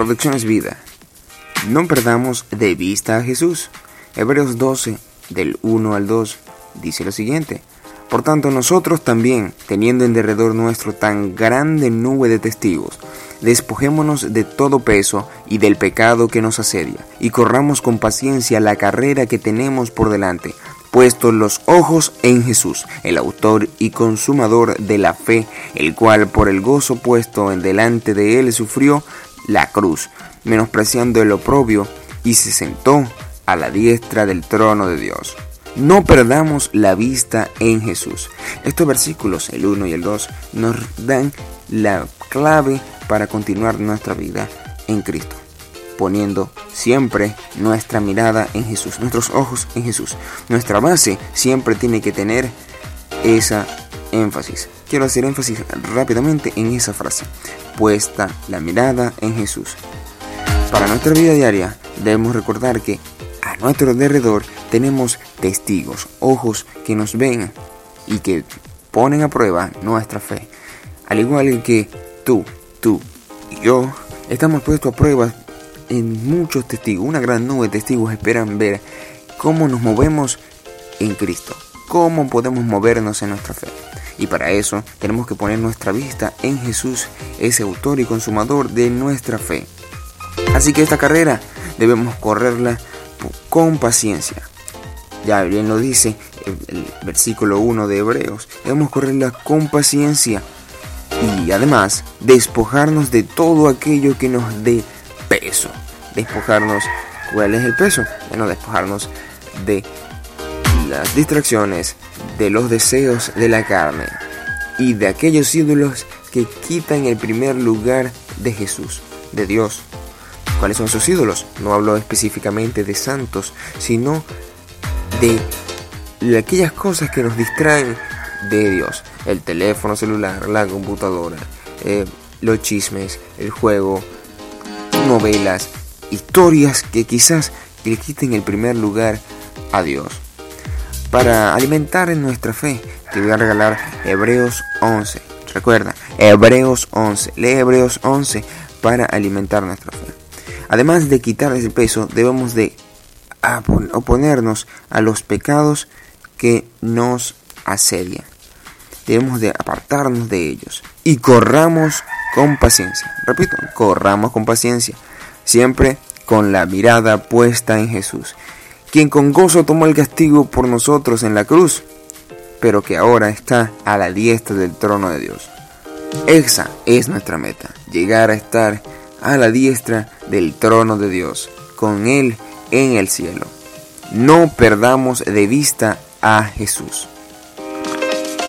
Producciones Vida. No perdamos de vista a Jesús. Hebreos 12, del 1 al 2, dice lo siguiente. Por tanto, nosotros también, teniendo en derredor nuestro tan grande nube de testigos, despojémonos de todo peso y del pecado que nos asedia, y corramos con paciencia la carrera que tenemos por delante, puestos los ojos en Jesús, el autor y consumador de la fe, el cual por el gozo puesto en delante de él sufrió la cruz, menospreciando el oprobio, y se sentó a la diestra del trono de Dios. No perdamos la vista en Jesús. Estos versículos, el 1 y el 2, nos dan la clave para continuar nuestra vida en Cristo, poniendo siempre nuestra mirada en Jesús, nuestros ojos en Jesús. Nuestra base siempre tiene que tener esa énfasis. Quiero hacer énfasis rápidamente en esa frase, puesta la mirada en Jesús. Para nuestra vida diaria debemos recordar que a nuestro alrededor tenemos testigos, ojos que nos ven y que ponen a prueba nuestra fe. Al igual que tú, tú y yo, estamos puestos a prueba en muchos testigos. Una gran nube de testigos esperan ver cómo nos movemos en Cristo, cómo podemos movernos en nuestra fe. Y para eso tenemos que poner nuestra vista en Jesús, ese autor y consumador de nuestra fe. Así que esta carrera debemos correrla con paciencia. Ya bien lo dice el, versículo 1 de Hebreos. Debemos correrla con paciencia y además despojarnos de todo aquello que nos dé peso. Despojarnos, ¿cuál es el peso? Bueno, despojarnos de las distracciones, de los deseos de la carne y de aquellos ídolos que quitan el primer lugar de Jesús, de Dios. ¿Cuáles son sus ídolos? No hablo específicamente de santos, sino de aquellas cosas que nos distraen de Dios. El teléfono celular, la computadora, eh, los chismes, el juego, novelas, historias que quizás le quiten el primer lugar a Dios. Para alimentar en nuestra fe, te voy a regalar Hebreos 11. Recuerda, Hebreos 11. Lee Hebreos 11 para alimentar nuestra fe. Además de quitar ese peso, debemos de oponernos a los pecados que nos asedian. Debemos de apartarnos de ellos y corramos con paciencia. Repito, corramos con paciencia, siempre con la mirada puesta en Jesús, quien con gozo tomó el castigo por nosotros en la cruz, pero que ahora está a la diestra del trono de Dios. Esa es nuestra meta, llegar a estar a la diestra del trono de Dios, con Él en el cielo. No perdamos de vista a Jesús.